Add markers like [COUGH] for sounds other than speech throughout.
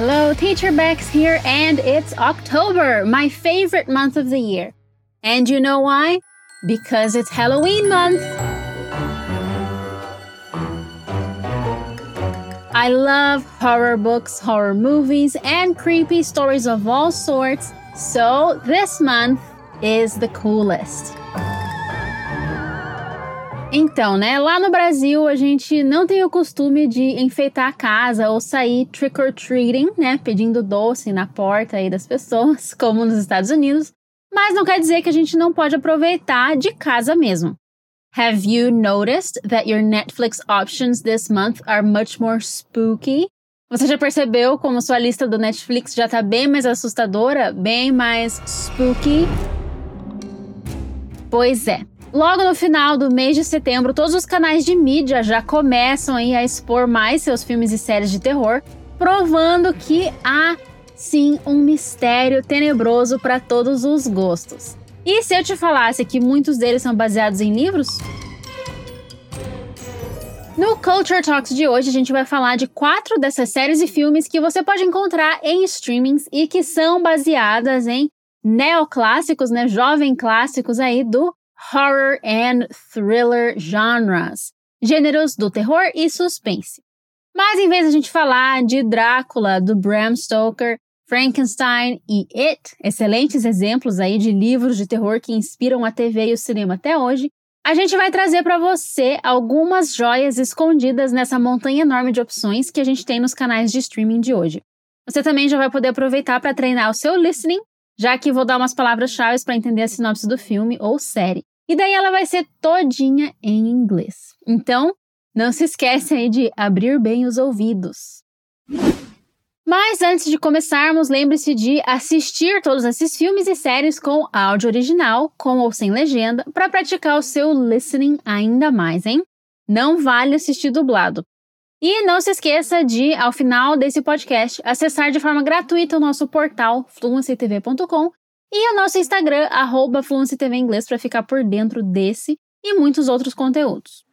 hello, Teacher Bex here, and it's October, my favorite month of the year. And you know why? Because it's Halloween month. I love horror books, horror movies, and creepy stories of all sorts, so this month is the coolest. Então, né, lá no Brasil a gente não tem o costume de enfeitar a casa ou sair trick or treating, né, pedindo doce na porta aí das pessoas, [LAUGHS] como nos Estados Unidos, mas não quer dizer que a gente não pode aproveitar de casa mesmo. Have you noticed that your Netflix options this month are much more spooky? Você já percebeu como sua lista do Netflix já tá bem mais assustadora, bem mais spooky? Pois é. Logo no final do mês de setembro, todos os canais de mídia já começam a expor mais seus filmes e séries de terror, provando que há sim um mistério tenebroso para todos os gostos. E se eu te falasse que muitos deles são baseados em livros? No Culture Talks de hoje, a gente vai falar de quatro dessas séries e filmes que você pode encontrar em streamings e que são baseadas em neoclássicos, né, jovem clássicos aí do horror and thriller genres, gêneros do terror e suspense. Mas em vez de a gente falar de Drácula, do Bram Stoker, Frankenstein e It, excelentes exemplos aí de livros de terror que inspiram a TV e o cinema até hoje, a gente vai trazer para você algumas joias escondidas nessa montanha enorme de opções que a gente tem nos canais de streaming de hoje. Você também já vai poder aproveitar para treinar o seu listening, já que vou dar umas palavras-chave para entender a sinopse do filme ou série. E daí ela vai ser todinha em inglês. Então, não se esquece aí de abrir bem os ouvidos. Mas antes de começarmos, lembre-se de assistir todos esses filmes e séries com áudio original, com ou sem legenda, para praticar o seu listening ainda mais, hein? Não vale assistir dublado. E não se esqueça de, ao final desse podcast, acessar de forma gratuita o nosso portal fluencytv.com e o nosso Instagram, arroba Inglês, para ficar por dentro desse e muitos outros conteúdos.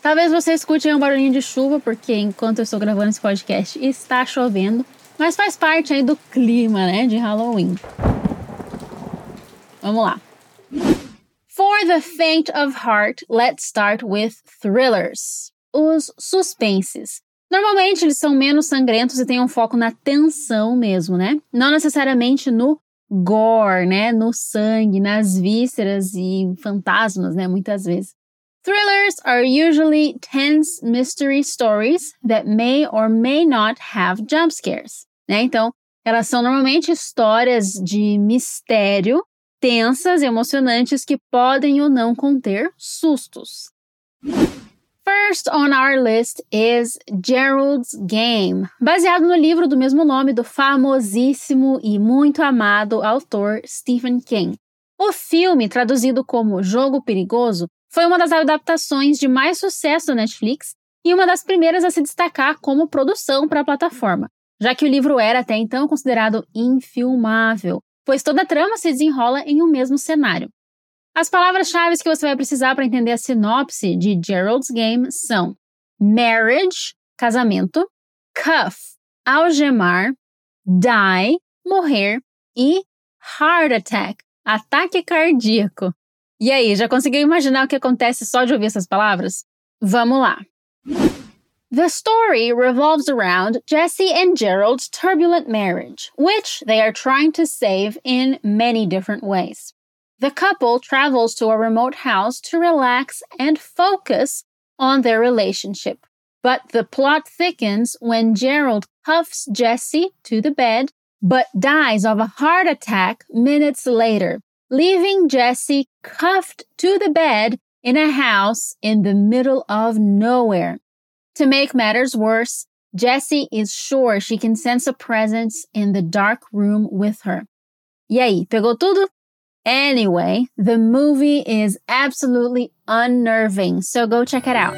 Talvez você escute um barulhinho de chuva, porque enquanto eu estou gravando esse podcast está chovendo, mas faz parte aí do clima, né, de Halloween. Vamos lá. For the faint of heart, let's start with thrillers. Os suspenses. Normalmente eles são menos sangrentos e têm um foco na tensão mesmo, né? Não necessariamente no gore, né, no sangue, nas vísceras e fantasmas, né, muitas vezes. Thrillers are usually tense mystery stories that may or may not have jump scares, né? Então, elas são normalmente histórias de mistério, tensas, emocionantes que podem ou não conter sustos. First on our list is Gerald's Game, baseado no livro do mesmo nome do famosíssimo e muito amado autor Stephen King. O filme, traduzido como Jogo Perigoso, foi uma das adaptações de mais sucesso da Netflix e uma das primeiras a se destacar como produção para a plataforma, já que o livro era até então considerado infilmável, pois toda a trama se desenrola em um mesmo cenário. As palavras-chave que você vai precisar para entender a sinopse de Gerald's Game são marriage, casamento, cuff, algemar, die, morrer e heart attack, ataque cardíaco. E aí, já conseguiu imaginar o que acontece só de ouvir essas palavras? Vamos lá. The story revolves around Jesse and Gerald's turbulent marriage, which they are trying to save in many different ways. The couple travels to a remote house to relax and focus on their relationship. But the plot thickens when Gerald cuffs Jesse to the bed, but dies of a heart attack minutes later, leaving Jesse cuffed to the bed in a house in the middle of nowhere. To make matters worse, Jesse is sure she can sense a presence in the dark room with her. E aí, pegou tudo? Anyway, the movie is absolutely unnerving, so go check it out.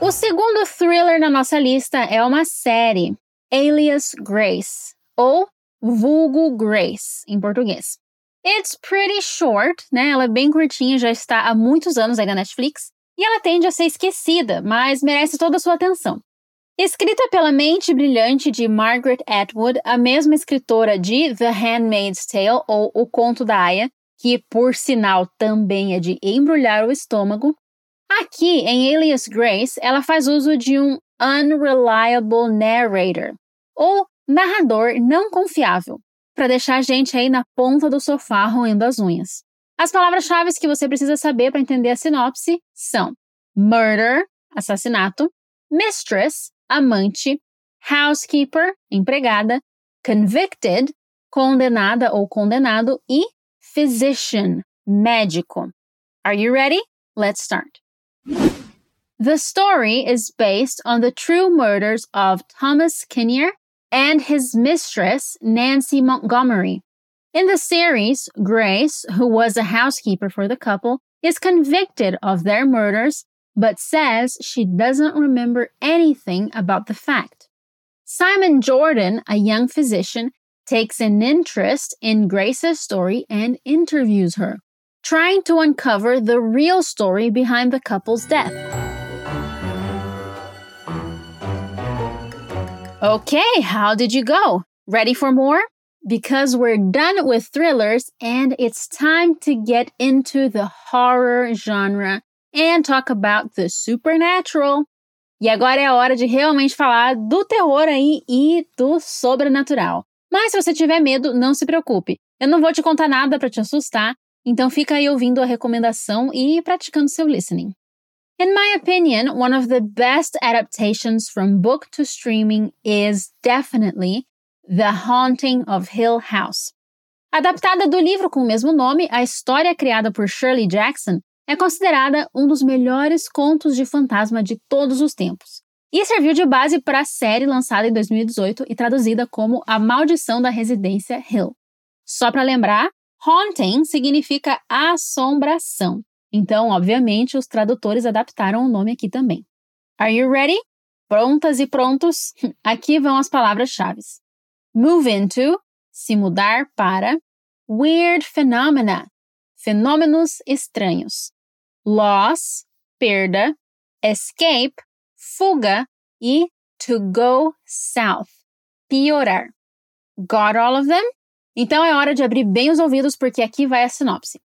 O segundo thriller na nossa lista é uma série, Alias Grace, ou Vulgo Grace, em português. It's pretty short, né? Ela é bem curtinha, já está há muitos anos aí na Netflix. e ela tende a ser esquecida, mas merece toda a sua atenção. Escrita pela mente brilhante de Margaret Atwood, a mesma escritora de The Handmaid's Tale, ou O Conto da Aya, que por sinal também é de embrulhar o estômago, aqui em Alias Grace ela faz uso de um unreliable narrator, ou narrador não confiável, para deixar a gente aí na ponta do sofá roendo as unhas. As palavras-chave que você precisa saber para entender a sinopse são murder, assassinato, mistress, amante, housekeeper, empregada, convicted, condenada ou condenado e physician, médico. Are you ready? Let's start. The story is based on the true murders of Thomas Kinnear and his mistress, Nancy Montgomery. In the series, Grace, who was a housekeeper for the couple, is convicted of their murders but says she doesn't remember anything about the fact. Simon Jordan, a young physician, takes an interest in Grace's story and interviews her, trying to uncover the real story behind the couple's death. Okay, how did you go? Ready for more? Because we're done with thrillers and it's time to get into the horror genre and talk about the supernatural. E agora é a hora de realmente falar do terror aí e do sobrenatural. Mas se você tiver medo, não se preocupe. Eu não vou te contar nada para te assustar, então fica aí ouvindo a recomendação e praticando seu listening. In my opinion, one of the best adaptations from book to streaming is definitely The Haunting of Hill House. Adaptada do livro com o mesmo nome, a história criada por Shirley Jackson é considerada um dos melhores contos de fantasma de todos os tempos. E serviu de base para a série lançada em 2018 e traduzida como A Maldição da Residência Hill. Só para lembrar, haunting significa assombração. Então, obviamente, os tradutores adaptaram o nome aqui também. Are you ready? Prontas e prontos? [LAUGHS] Aqui vão as palavras-chave. Move into, se mudar para. Weird phenomena, fenômenos estranhos. Loss, perda. Escape, fuga. E to go south, piorar. Got all of them? Então é hora de abrir bem os ouvidos porque aqui vai a sinopse.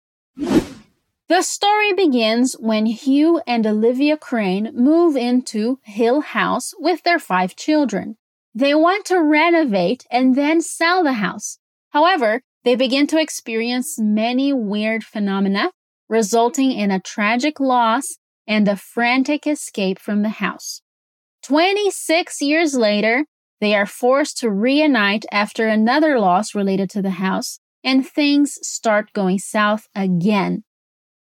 The story begins when Hugh and Olivia Crane move into Hill House with their five children. They want to renovate and then sell the house. However, they begin to experience many weird phenomena, resulting in a tragic loss and a frantic escape from the house. 26 years later, they are forced to reunite after another loss related to the house, and things start going south again.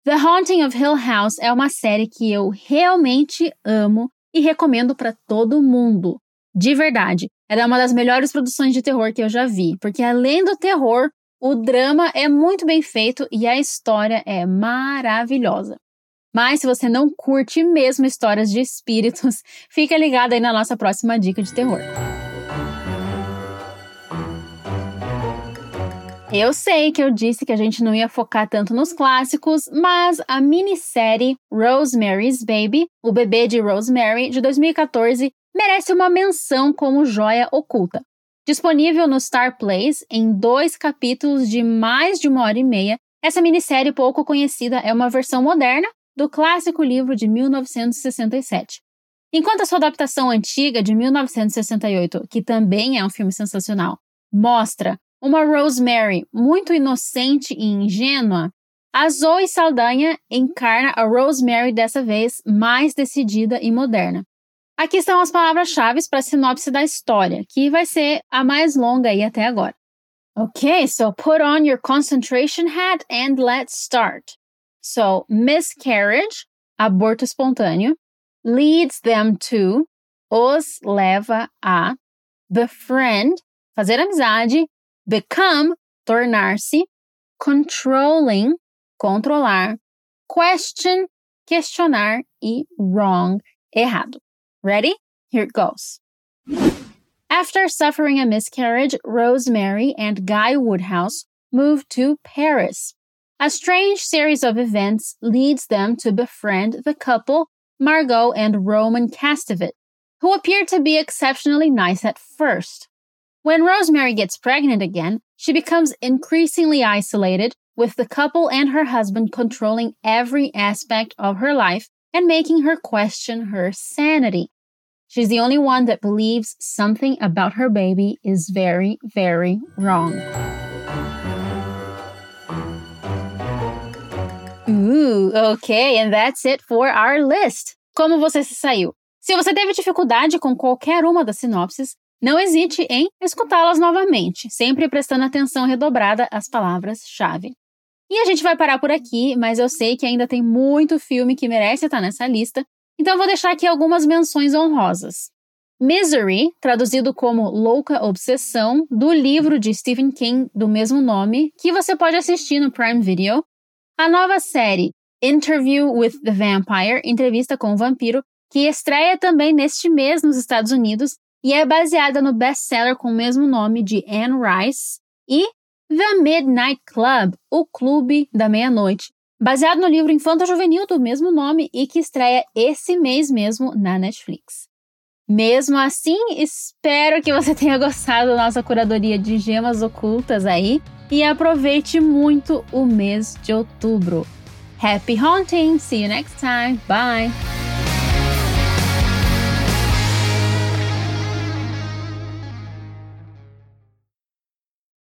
The Haunting of Hill House é uma série que eu realmente amo e recomendo para todo mundo. De verdade, ela é uma das melhores produções de terror que eu já vi, porque além do terror, o drama é muito bem feito e a história é maravilhosa. Mas se você não curte mesmo histórias de espíritos, [LAUGHS] fica ligado aí na nossa próxima dica de terror. Eu sei que eu disse que a gente não ia focar tanto nos clássicos, mas a minissérie Rosemary's Baby, o bebê de Rosemary, de 2014, merece uma menção como joia oculta. Disponível no Star Plays em dois capítulos de mais de uma hora e meia, essa minissérie pouco conhecida é uma versão moderna do clássico livro de 1967. Enquanto a sua adaptação antiga de 1968, que também é um filme sensacional, mostra uma Rosemary muito inocente e ingênua, a Zoe Saldanha encarna a Rosemary dessa vez mais decidida e moderna. Aqui estão as palavras-chave para a sinopse da história, que vai ser a mais longa aí até agora. Okay, so put on your concentration hat and let's start. So, miscarriage, aborto espontâneo, leads them to, os leva a, befriend, fazer amizade, become, tornar-se, controlling, controlar, question, questionar e wrong, errado. Ready? Here it goes. After suffering a miscarriage, Rosemary and Guy Woodhouse move to Paris. A strange series of events leads them to befriend the couple, Margot and Roman Castevet, who appear to be exceptionally nice at first. When Rosemary gets pregnant again, she becomes increasingly isolated, with the couple and her husband controlling every aspect of her life and making her question her sanity. She's the only one that believes something about her baby is very, very wrong. Ooh, okay, and that's it for our list. Como você se saiu? Se você teve dificuldade com qualquer uma das sinopses, não hesite em escutá-las novamente, sempre prestando atenção redobrada às palavras-chave. E a gente vai parar por aqui, mas eu sei que ainda tem muito filme que merece estar nessa lista, então vou deixar aqui algumas menções honrosas. Misery, traduzido como Louca Obsessão, do livro de Stephen King do mesmo nome, que você pode assistir no Prime Video. A nova série Interview with the Vampire, Entrevista com o Vampiro, que estreia também neste mês nos Estados Unidos e é baseada no best-seller com o mesmo nome de Anne Rice, e The Midnight Club, o Clube da Meia-Noite, baseado no livro infanto-juvenil do mesmo nome e que estreia esse mês mesmo na Netflix. Mesmo assim, espero que você tenha gostado da nossa curadoria de gemas ocultas aí e aproveite muito o mês de outubro. Happy hunting! See you next time. Bye!